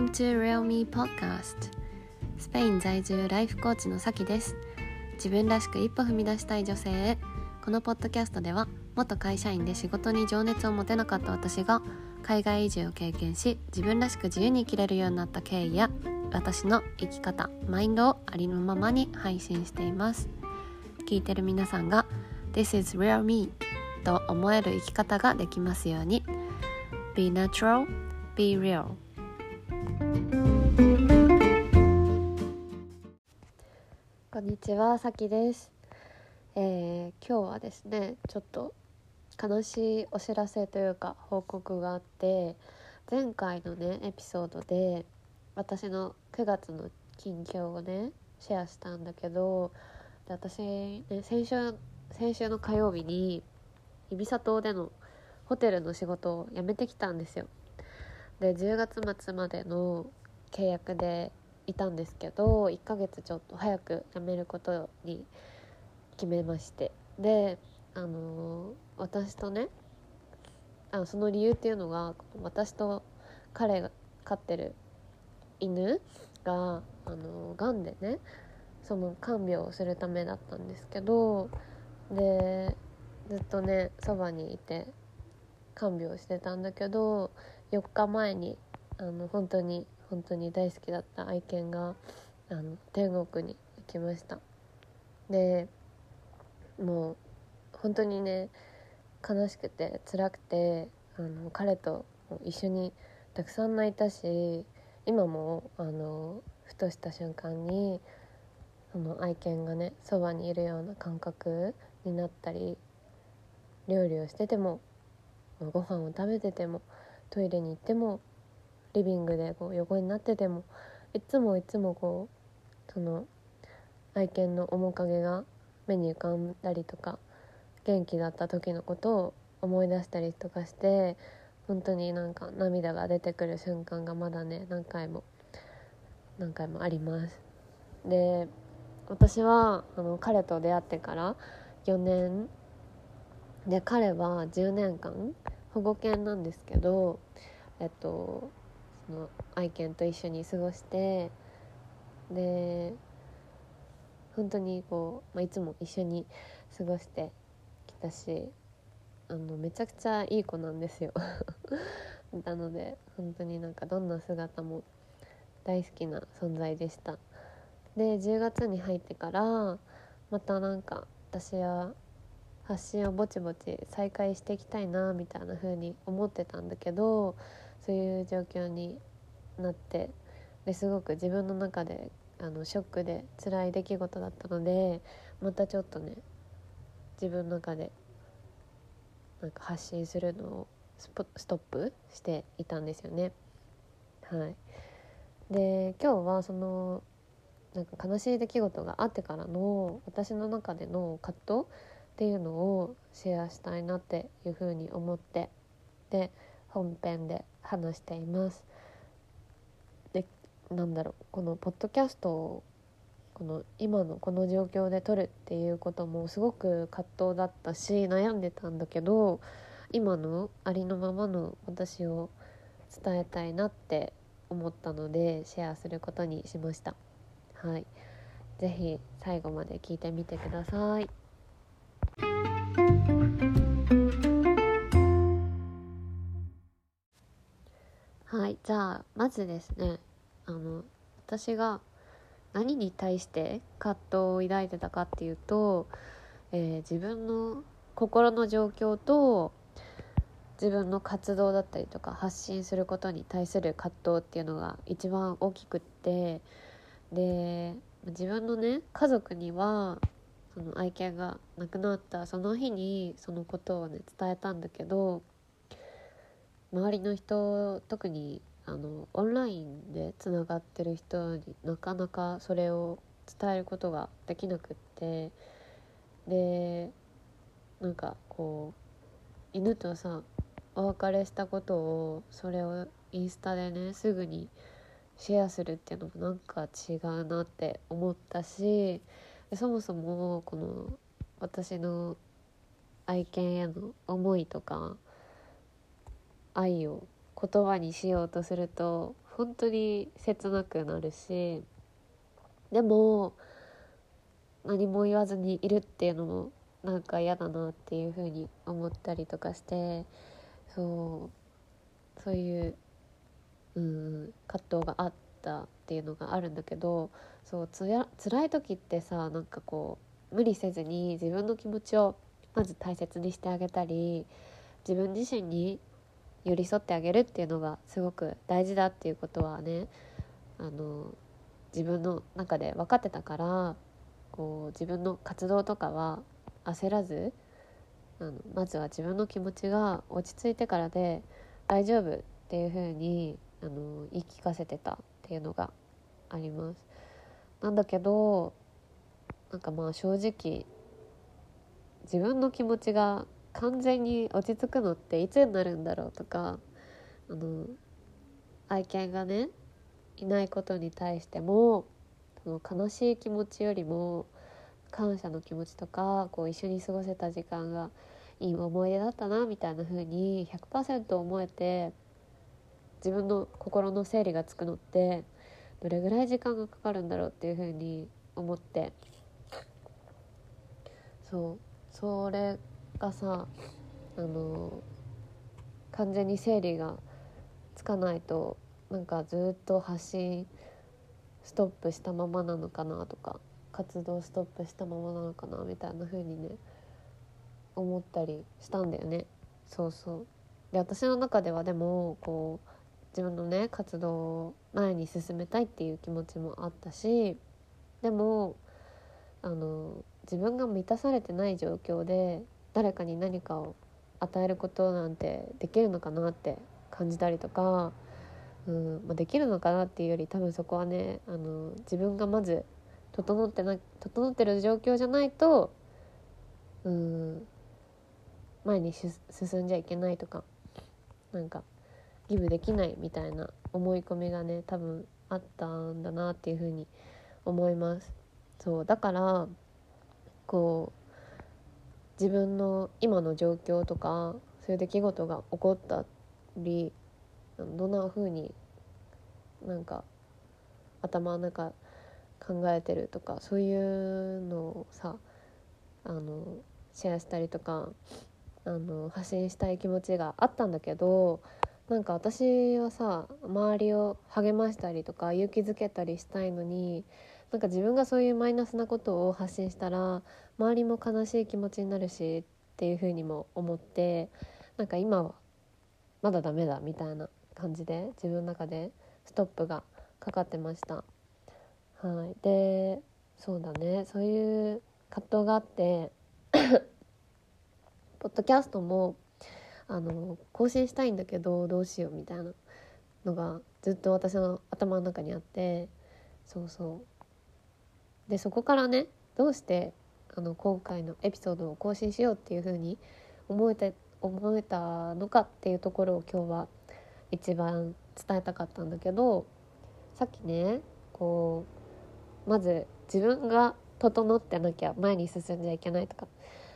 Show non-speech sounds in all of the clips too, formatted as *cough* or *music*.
Welcome to Real Me Podcast. スペイン在住ライフコーチのさきです。自分らしく一歩踏み出したい女性へ。このポッドキャストでは元会社員で仕事に情熱を持てなかった私が海外移住を経験し自分らしく自由に生きれるようになった経緯や私の生き方マインドをありのままに配信しています。聞いてる皆さんが This is real me と思える生き方ができますように。Be natural, be real. こんにちは、さきです、えー今日はですねちょっと悲しいお知らせというか報告があって前回のねエピソードで私の9月の近況をねシェアしたんだけどで私、ね、先週先週の火曜日にイビサ島でのホテルの仕事を辞めてきたんですよ。で10月末までの契約でいたんですけど1ヶ月ちょっと早く辞めることに決めまして。であの私とねあその理由っていうのが私と彼が飼ってる犬があのがんでねその看病をするためだったんですけどでずっとねそばにいて看病してたんだけど4日前にあの本当に本当に大好きだった愛犬があの天国に行きました。でもう本当にね悲しくて辛くてあの彼と一緒にたくさん泣いたし今もあのふとした瞬間にその愛犬がねそばにいるような感覚になったり料理をしててもご飯を食べててもトイレに行ってもリビングでこう横になっててもいつもいつもこうその愛犬の面影が目に浮かんだりとか元気だった時のことを思い出したりとかして本当になんか涙が出てくる瞬間がまだね何回も何回もあります。で私はあの彼と出会ってから4年で彼は10年間保護犬なんですけどえっとその愛犬と一緒に過ごしてで本当にこう、まあ、いつも一緒に過ごしてきたしあのめちゃくちゃいい子なんですよ。*laughs* なので本当になんかどんな姿も大好きな存在でした。で10月に入ってからまたなんか私は発信をぼちぼち再開していきたいなみたいな風に思ってたんだけどそういう状況になってですごく自分の中であのショックで辛い出来事だったのでまたちょっとね自分の中でなんか発信するのをストップしていたんですよね。はい、で今日はそのなんか悲しい出来事があってからの私の中での葛藤っていうのをシェアしたいなっていうふうに思ってで本編で話しています。でなんだろうこのポッドキャストをこの今のこの状況で撮るっていうこともすごく葛藤だったし悩んでたんだけど今のありのままの私を伝えたいなって思ったのでシェアすることにしました。はい、ぜひ最後まで聞いてみてください。はい、じゃあまずですねあの私が何に対して葛藤を抱いてたかっていうと、えー自分の心の状況と自分の活動だったりとか発信することに対する葛藤っていうのが一番大きくってで自分のね家族にはその愛犬が亡くなったその日にそのことをね伝えたんだけど周りの人特にあのオンラインでつながってる人になかなかそれを伝えることができなくってでなんかこう犬とさお別れしたことをそれをインスタでねすぐにシェアするっていうのもなんか違うなって思ったしそもそもこの私の愛犬への思いとか愛を言葉にしようとすると本当に切なくなるしでも何も言わずにいるっていうのもなんか嫌だなっていうふうに思ったりとかしてそうそういううん葛藤があったっていうのがあるんだけどそうつや辛い時ってさなんかこう無理せずに自分の気持ちをまず大切にしてあげたり自分自身に寄り添ってあげるっていうのがすごく大事だっていうことはねあの自分の中で分かってたからこう自分の活動とかは焦らずあのまずは自分の気持ちが落ち着いてからで大丈夫っていう風にあの言い聞かせてたっていうのがあります。なんだけどなんかまあ正直自分の気持ちが完全に落ち着くのっていつになるんだろうとかあの愛犬がねいないことに対してもその悲しい気持ちよりも感謝の気持ちとかこう一緒に過ごせた時間がいい思い出だったなみたいな風に100%思えて自分の心の整理がつくのってどれぐらい時間がかかるんだろうっていう風に思って。そう。それがさあの完全に整理がつかないとなんかずっと発信ストップしたままなのかなとか活動ストップしたままなのかなみたいな風にね思ったりしたんだよね。そうそう。で私の中ではでもこう自分のね活動前に進めたいっていう気持ちもあったしでもあの自分が満たされてない状況で誰かに何かを与えることなんてできるのかなって感じたりとか、うんまあ、できるのかなっていうより多分そこはねあの自分がまず整ってな整ってる状況じゃないとうん前に進んじゃいけないとかなんかギブできないみたいな思い込みがね多分あったんだなっていうふうに思います。そうだからこう自分の今の状況とかそういう出来事が起こったりどんな風になんか頭の中考えてるとかそういうのをさあのシェアしたりとかあの発信したい気持ちがあったんだけどなんか私はさ周りを励ましたりとか勇気づけたりしたいのになんか自分がそういうマイナスなことを発信したら周りも悲しい気持ちになるしっていうふうにも思ってなんか今はまだダメだみたいな感じで自分の中でストップがかかってました。はい、でそうだねそういう葛藤があって *coughs* ポッドキャストもあの更新したいんだけどどうしようみたいなのがずっと私の頭の中にあってそうそう。でそこからねどうしてあの今回のエピソードを更新しようっていう風に思えて思えたのかっていうところを今日は一番伝えたかったんだけどさっきねこうまず自分が整ってなきゃ前に進んじゃいけないとか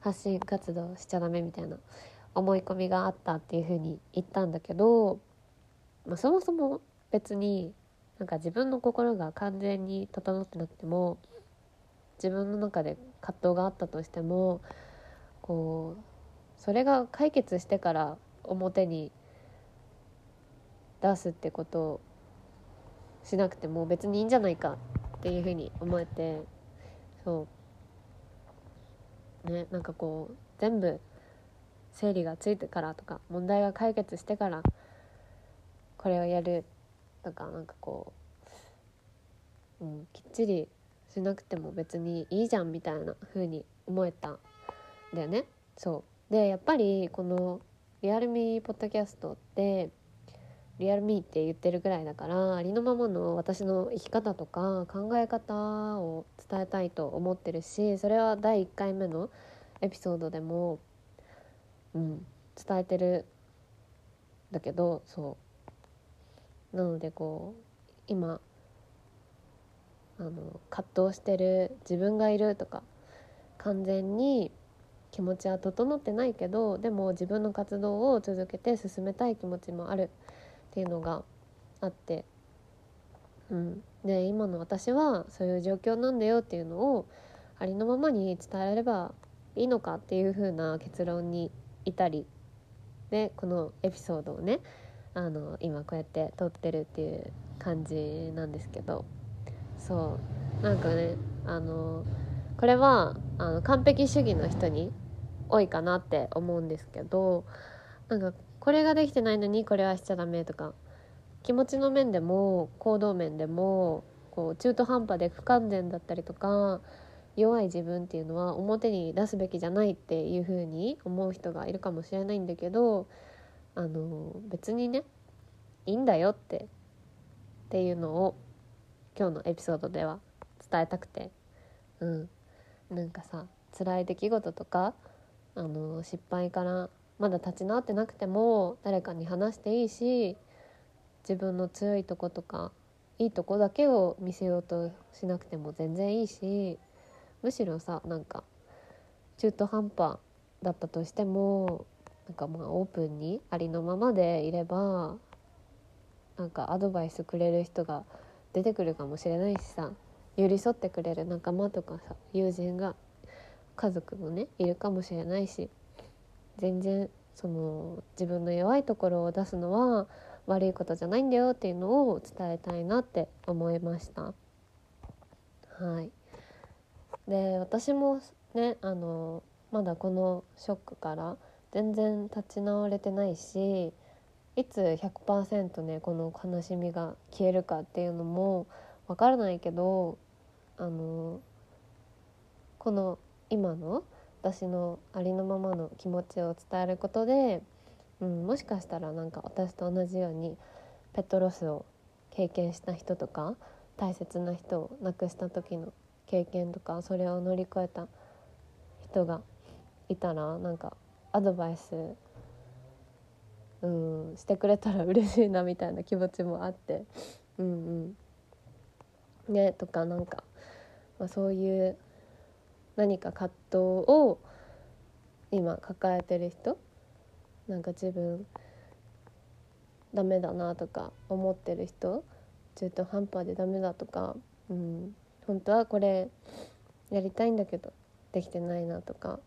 発信活動しちゃダメみたいな思い込みがあったっていうふうに言ったんだけど、まあ、そもそも別になんか自分の心が完全に整ってなくても自分の中で葛藤があったとしてもこうそれが解決してから表に出すってことをしなくても別にいいんじゃないかっていうふうに思えてそう。ねなんかこう全部整理がついてからとか問題が解決してからこれをやるとかなんかこう、うん、きっちりしなくても別にいいじゃんみたいな風に思えたんだよね。そうでやっぱりこの「リアルミーポッドキャスト」ってリアルミーって言ってるぐらいだからありのままの私の生き方とか考え方を伝えたいと思ってるしそれは第1回目のエピソードでもうん、伝えてるだけどそう。なのでこう今あの葛藤してる自分がいるとか完全に気持ちは整ってないけどでも自分の活動を続けて進めたい気持ちもあるっていうのがあってうん、で今の私はそういう状況なんだよっていうのをありのままに伝えればいいのかっていう風な結論に至りでこのエピソードをねあの今こうやって撮ってるっていう感じなんですけどそうなんかねあのこれはあの完璧主義の人に多いかなって思うんですけどなんかこれができてないのにこれはしちゃダメとか気持ちの面でも行動面でもこう中途半端で不完全だったりとか弱い自分っていうのは表に出すべきじゃないっていう風に思う人がいるかもしれないんだけどあの別にねいいんだよってっていうのを今日のエピソードでは伝えたくて。うん。なんかさ辛い出来事とかあの失敗からまだ立ち直ってなくても誰かに話していいし自分の強いとことかいいとこだけを見せようとしなくても全然いいしむしろさなんか中途半端だったとしてもなんかまあオープンにありのままでいればなんかアドバイスくれる人が出てくるかもしれないしさ寄り添ってくれる仲間とかさ友人が家族もねいるかもしれないし全然その自分の弱いところを出すのは悪いことじゃないんだよっていうのを伝えたいなって思いました。はいで私もねあのまだこのショックから全然立ち直れてないしいつ100%ねこの悲しみが消えるかっていうのもわからないけどあのこの今の私のありのままの気持ちを伝えることで、うん、もしかしたらなんか私と同じようにペットロスを経験した人とか大切な人を亡くした時の経験とかそれを乗り越えた人がいたらなんかアドバイスうんしてくれたら嬉しいなみたいな気持ちもあって。*laughs* うんうん。ねとかなんか、まあ、そういう何か葛藤を今抱えてる人なんか自分ダメだなとか思ってる人中途半端でダメだとか、うん、本当はこれやりたいんだけどできてないなとか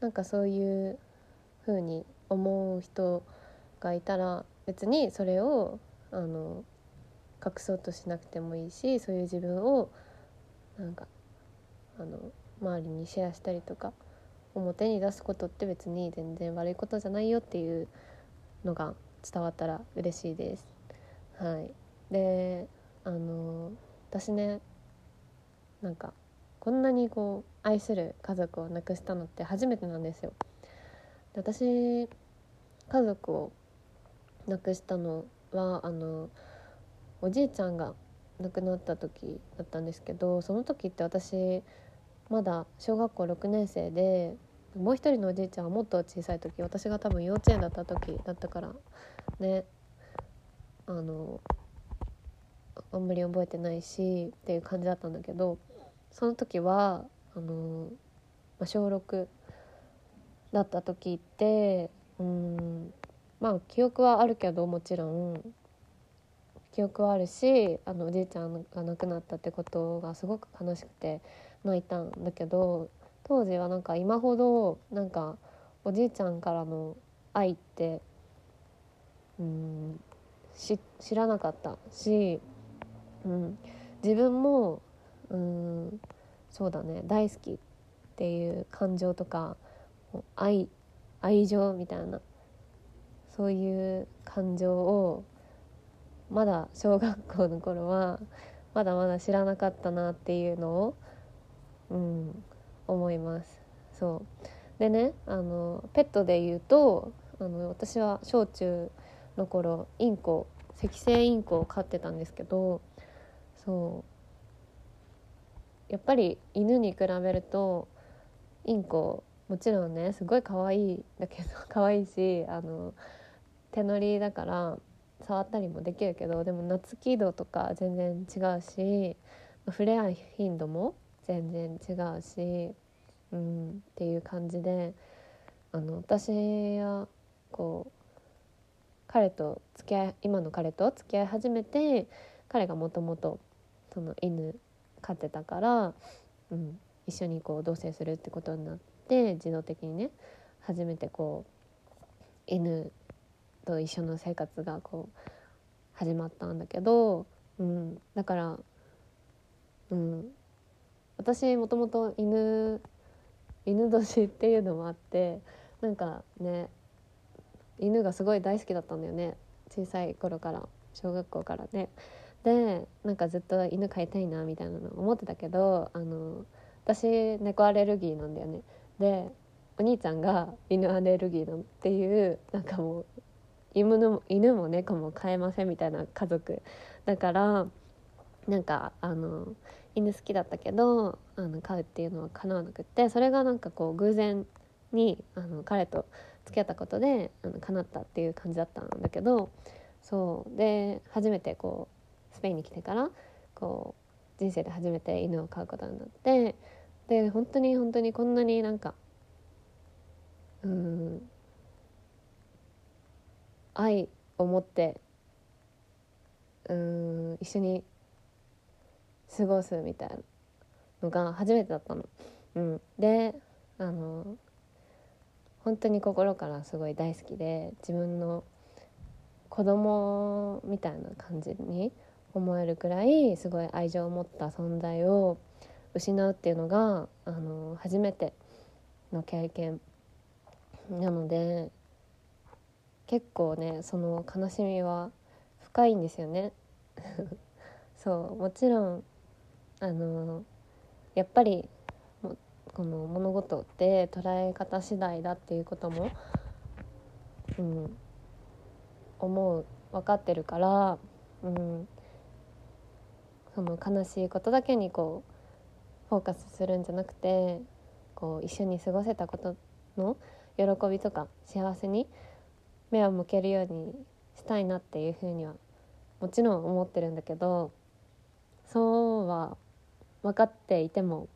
なんかそういう風に思う人がいたら別にそれをあの隠そうとしなくてもいいしそういう自分をなんかあの周りにシェアしたりとか表に出すことって別に全然悪いことじゃないよっていうのが伝わったら嬉しいです。はい、であの私ねなんかこんなにこう愛する家族を亡くしたのって初めてなんですよ。で私家族を亡くしたのはあのおじいちゃんが亡くなった時だったんですけどその時って私まだ小学校6年生でもう一人のおじいちゃんはもっと小さい時私が多分幼稚園だった時だったからねあのあんまり覚えてないしっていう感じだったんだけどその時はあの、まあ、小6だった時ってうんまあ記憶はあるけどもちろん記憶はあるしあのおじいちゃんが亡くなったってことがすごく悲しくて泣いたんだけど当時はなんか今ほどなんかおじいちゃんからの愛ってうん知らなかったし、うん、自分もうんそうだね。大好きっていう感情とか愛愛情みたいなそういう感情をまだ小学校の頃はまだまだ知らなかったなっていうのを、うん、思います。そう。でねあのペットで言うとあの私は小中の頃インコ赤星インコを飼ってたんですけどそう。やっぱり犬に比べるとインコもちろんねすごい可愛いだけど *laughs* 可愛いしあの手乗りだから触ったりもできるけどでも夏気度とか全然違うし触れ合う頻度も全然違うし、うん、っていう感じであの私はこう彼と付き合い今の彼と付き合い始めて彼がもともとその犬飼ってたから、うん、一緒にこう同棲するってことになって自動的にね初めてこう犬と一緒の生活がこう始まったんだけど、うん、だから、うん、私もともと犬犬年っていうのもあってなんかね犬がすごい大好きだったんだよね小さい頃から小学校からね。でなんかずっと犬飼いたいなみたいなの思ってたけどあの私猫アレルギーなんだよね。でお兄ちゃんが犬アレルギーのっていうなんかもう犬の犬も猫も飼えませんみたいな家族だからなんかあの犬好きだったけどあの飼うっていうのは叶わなくってそれがなんかこう偶然にあの彼と付き合ったことであの叶ったっていう感じだったんだけどそうで初めてこうスペインに来てからこう人生で初めて犬を飼うことになってで本当に本当にこんなになんかうん愛を持ってうん一緒に過ごすみたいなのが初めてだったの。うん、であの本当に心からすごい大好きで自分の子供みたいな感じに思えるくらいすごい愛情を持った存在を失うっていうのがあの初めての経験。なので結構ねその悲しみは深いんですよね。*laughs* そうもちろんあのやっぱりこの物事って捉え方次第だっていうことも、うん、思う分かってるから、うん、その悲しいことだけにこうフォーカスするんじゃなくてこう一緒に過ごせたことの喜びとか幸せに目を向けるようにしたいなっていうふうにはもちろん思ってるんだけどそうは分かっていても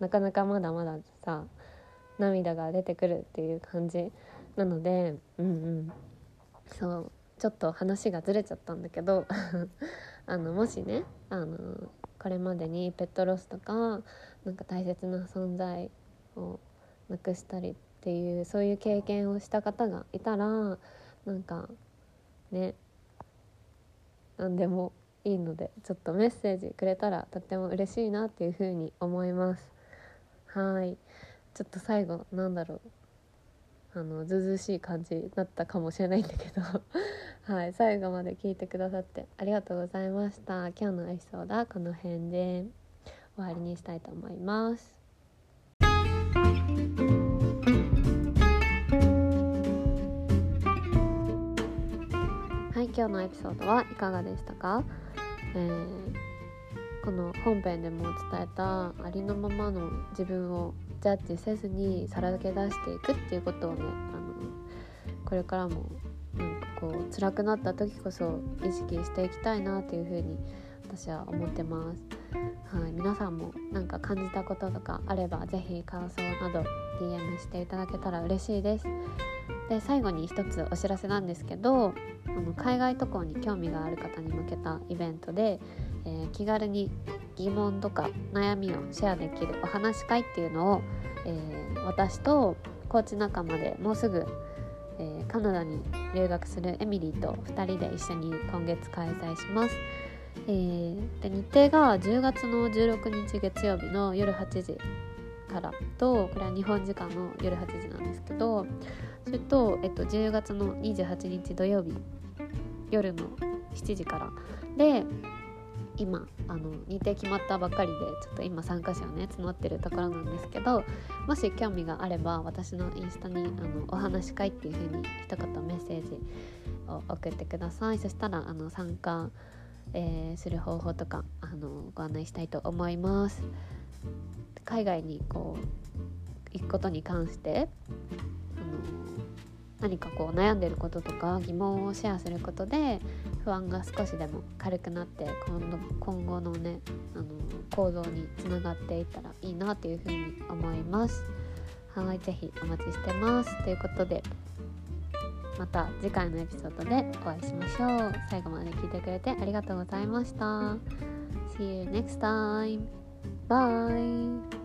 なかなかまだまださ涙が出てくるっていう感じなのでうんうん。そうちょっと話がずれちゃったんだけどあのもしねあのこれまでにペットロスとかなんか大切な存在をなくしたりっていうそういう経験をした方がいたらなんかね何でもいいのでちょっとメッセージくれたらとっても嬉しいなっていうふうに思います。はい。ちょっと最後なんだろう。あのずうずしい感じだったかもしれないんだけど。*laughs* はい最後まで聞いてくださってありがとうございました。今日のエピソードはこの辺で終わりにしたいと思います。はい今日のエピソードはいかがでしたか、えー、この本編でも伝えたありのままの自分をジャッジせずにさらけ出していくっていうことをねあのこれからもなんかこう辛くなった時こそ意識していきたいなっていうふうに私は思ってます。はい、皆さんもなんか感じたこととかあれば是非感想など DM していただけたら嬉しいです。で最後に一つお知らせなんですけどあの海外渡航に興味がある方に向けたイベントで、えー、気軽に疑問とか悩みをシェアできるお話し会っていうのを、えー、私とコーチ仲間でもうすぐ、えー、カナダに留学するエミリーと2人で一緒に今月開催します。えー、で日程が10月の16日月曜日の夜8時からとこれは日本時間の夜8時なんですけどそれと、えっと、10月の28日土曜日夜の7時から。で今あの日程決まったばっかりでちょっと今参加者をね募ってるところなんですけどもし興味があれば私のインスタにあのお話し会っていう風に一言メッセージを送ってください。そしたらあの参加、えー、する方法とかあのご案内したいと思います。海外にこう行くことに関して何かこう悩んでることとか疑問をシェアすることで不安が少しでも軽くなって今度今後のねあの行動につながっていったらいいなというふうに思います。はい、ぜひお待ちしてます。ということでまた次回のエピソードでお会いしましょう最後まで聞いてくれてありがとうございました See you next time. Bye.